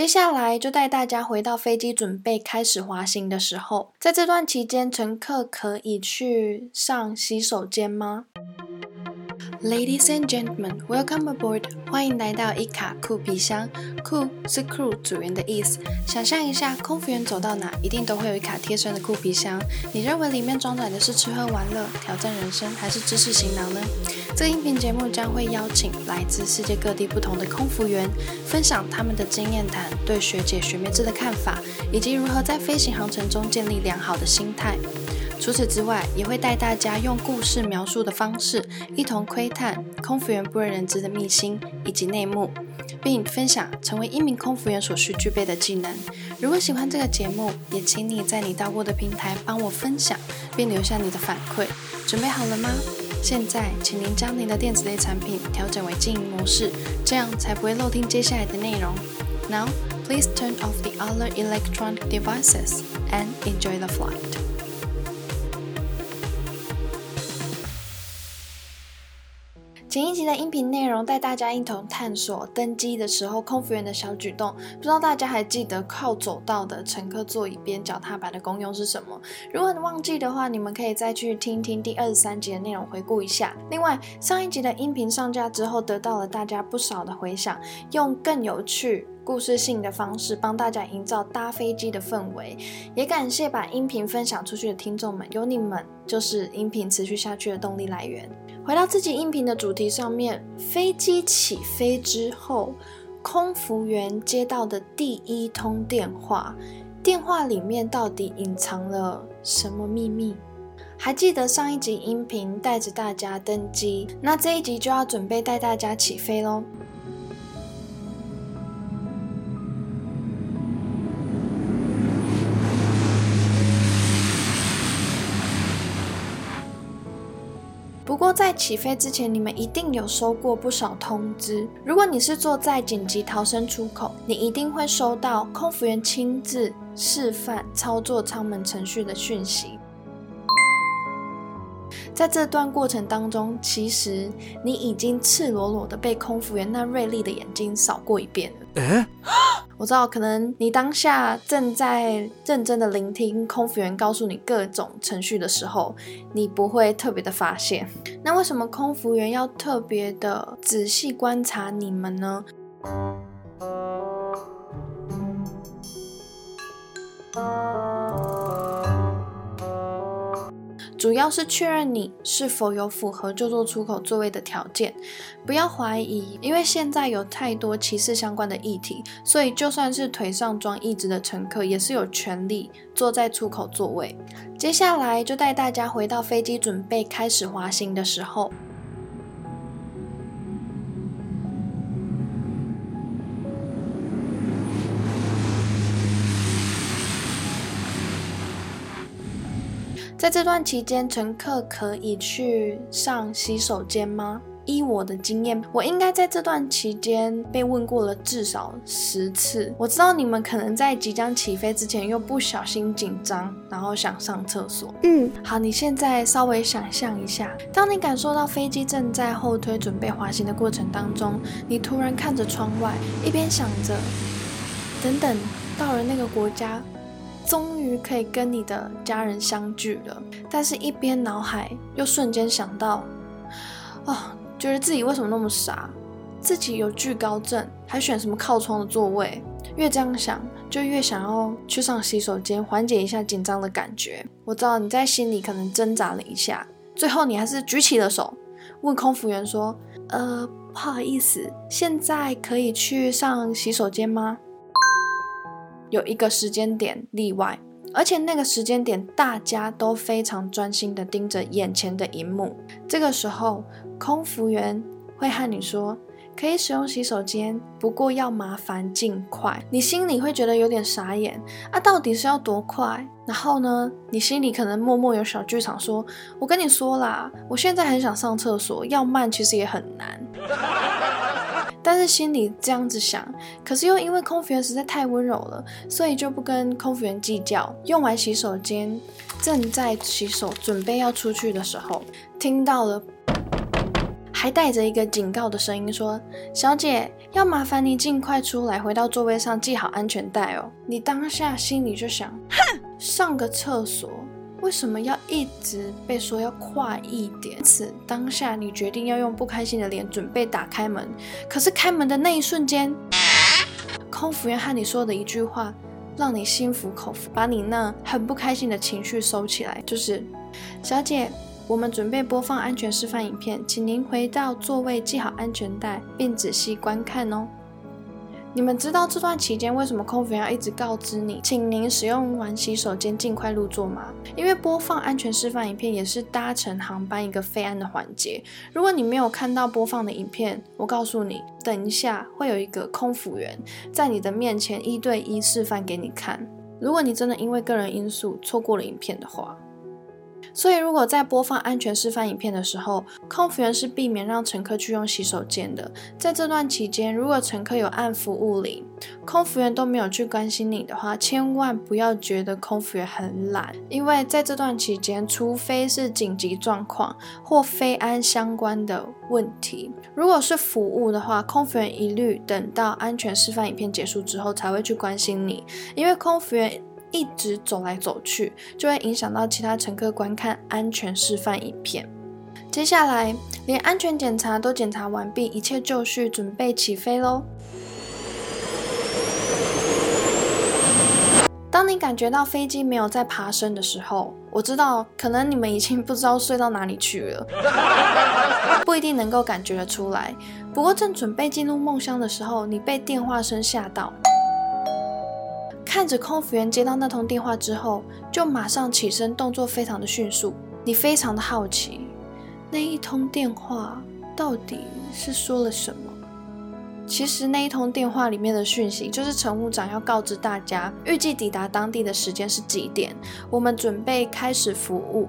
接下来就带大家回到飞机准备开始滑行的时候，在这段期间，乘客可以去上洗手间吗？？Ladies and gentlemen, welcome aboard. 欢迎来到一卡酷皮箱。酷是 crew 组员的意思。想象一下，空服员走到哪，一定都会有一卡贴身的酷皮箱。你认为里面装载的是吃喝玩乐、挑战人生，还是知识行囊呢？这个音频节目将会邀请来自世界各地不同的空服员，分享他们的经验谈、对学姐学妹制的看法，以及如何在飞行航程中建立良好的心态。除此之外，也会带大家用故事描述的方式，一同窥探空服员不为人知的秘辛以及内幕，并分享成为一名空服员所需具备的技能。如果喜欢这个节目，也请你在你到过的平台帮我分享，并留下你的反馈。准备好了吗？现在，请您将您的电子类产品调整为静音模式，这样才不会漏听接下来的内容。Now, please turn off the other electronic devices and enjoy the flight. 前一集的音频内容带大家一同探索登机的时候空服员的小举动，不知道大家还记得靠走道的乘客座椅边脚踏板的功用是什么？如果你忘记的话，你们可以再去听听第二十三集的内容回顾一下。另外，上一集的音频上架之后，得到了大家不少的回响，用更有趣、故事性的方式帮大家营造搭飞机的氛围，也感谢把音频分享出去的听众们，有你们就是音频持续下去的动力来源。回到自己音频的主题上面，飞机起飞之后，空服员接到的第一通电话，电话里面到底隐藏了什么秘密？还记得上一集音频带着大家登机，那这一集就要准备带大家起飞喽。不过在起飞之前，你们一定有收过不少通知。如果你是坐在紧急逃生出口，你一定会收到空服员亲自示范操作舱门程序的讯息。在这段过程当中，其实你已经赤裸裸的被空服员那锐利的眼睛扫过一遍了。我知道，可能你当下正在认真的聆听空服员告诉你各种程序的时候，你不会特别的发现。那为什么空服员要特别的仔细观察你们呢？主要是确认你是否有符合就坐出口座位的条件，不要怀疑，因为现在有太多歧视相关的议题，所以就算是腿上装义肢的乘客，也是有权利坐在出口座位。接下来就带大家回到飞机准备开始滑行的时候。在这段期间，乘客可以去上洗手间吗？依我的经验，我应该在这段期间被问过了至少十次。我知道你们可能在即将起飞之前又不小心紧张，然后想上厕所。嗯，好，你现在稍微想象一下，当你感受到飞机正在后推准备滑行的过程当中，你突然看着窗外，一边想着，等等，到了那个国家。终于可以跟你的家人相聚了，但是一边脑海又瞬间想到，哦，觉得自己为什么那么傻，自己有惧高症，还选什么靠窗的座位？越这样想，就越想要去上洗手间，缓解一下紧张的感觉。我知道你在心里可能挣扎了一下，最后你还是举起了手，问空服员说：“呃，不好意思，现在可以去上洗手间吗？”有一个时间点例外，而且那个时间点大家都非常专心的盯着眼前的荧幕。这个时候，空服员会和你说可以使用洗手间，不过要麻烦尽快。你心里会觉得有点傻眼啊，到底是要多快？然后呢，你心里可能默默有小剧场说：“我跟你说啦，我现在很想上厕所，要慢其实也很难。”但是心里这样子想，可是又因为空服员实在太温柔了，所以就不跟空服员计较。用完洗手间，正在洗手准备要出去的时候，听到了还带着一个警告的声音说：“小姐，要麻烦你尽快出来，回到座位上系好安全带哦。”你当下心里就想：哼，上个厕所为什么要一直被说要快一点？因此当下你决定要用不开心的脸准备打开门，可是开门的那一瞬间，空服员和你说的一句话，让你心服口服，把你那很不开心的情绪收起来，就是：“小姐。”我们准备播放安全示范影片，请您回到座位系好安全带，并仔细观看哦。你们知道这段期间为什么空服员要一直告知你，请您使用完洗手间尽快入座吗？因为播放安全示范影片也是搭乘航班一个非安的环节。如果你没有看到播放的影片，我告诉你，等一下会有一个空服员在你的面前一对一示范给你看。如果你真的因为个人因素错过了影片的话，所以，如果在播放安全示范影片的时候，空服员是避免让乘客去用洗手间的。在这段期间，如果乘客有按服务铃，空服员都没有去关心你的话，千万不要觉得空服员很懒，因为在这段期间，除非是紧急状况或非安相关的问题，如果是服务的话，空服员一律等到安全示范影片结束之后才会去关心你，因为空服员。一直走来走去，就会影响到其他乘客观看安全示范影片。接下来，连安全检查都检查完毕，一切就绪，准备起飞喽！当你感觉到飞机没有在爬升的时候，我知道可能你们已经不知道睡到哪里去了，不一定能够感觉得出来。不过，正准备进入梦乡的时候，你被电话声吓到。看着空服员接到那通电话之后，就马上起身，动作非常的迅速。你非常的好奇，那一通电话到底是说了什么？其实那一通电话里面的讯息，就是乘务长要告知大家，预计抵达当地的时间是几点，我们准备开始服务。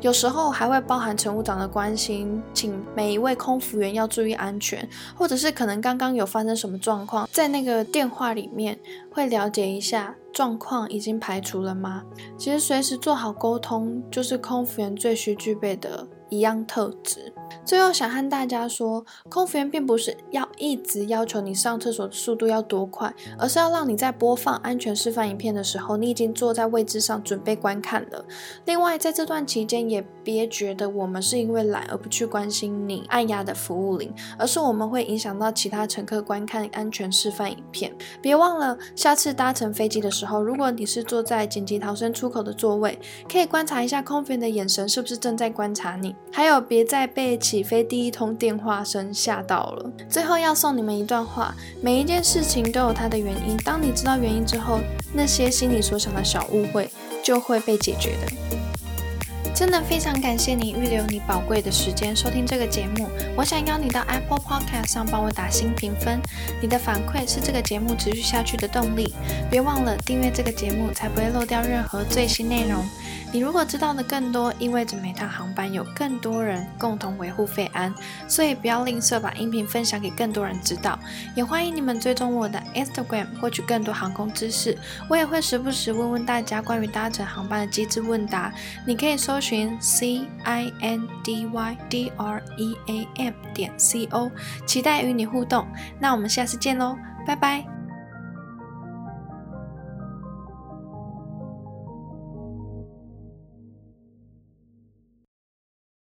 有时候还会包含乘务长的关心，请每一位空服员要注意安全，或者是可能刚刚有发生什么状况，在那个电话里面会了解一下状况已经排除了吗？其实随时做好沟通，就是空服员最需具备的一样特质。最后想和大家说，空服员并不是要一直要求你上厕所的速度要多快，而是要让你在播放安全示范影片的时候，你已经坐在位置上准备观看了。另外，在这段期间也别觉得我们是因为懒而不去关心你按压的服务铃，而是我们会影响到其他乘客观看安全示范影片。别忘了，下次搭乘飞机的时候，如果你是坐在紧急逃生出口的座位，可以观察一下空服员的眼神是不是正在观察你。还有，别再被。起飞第一通电话声吓到了。最后要送你们一段话：每一件事情都有它的原因。当你知道原因之后，那些心里所想的小误会就会被解决的。真的非常感谢你预留你宝贵的时间收听这个节目。我想邀你到 Apple Podcast 上帮我打新评分，你的反馈是这个节目持续下去的动力。别忘了订阅这个节目，才不会漏掉任何最新内容。你如果知道的更多，意味着每趟航班有更多人共同维护费安，所以不要吝啬把音频分享给更多人知道。也欢迎你们追踪我的 Instagram，获取更多航空知识。我也会时不时问问大家关于搭乘航班的机智问答，你可以搜寻 C I N D Y D R E A M 点 C O，期待与你互动。那我们下次见喽，拜拜。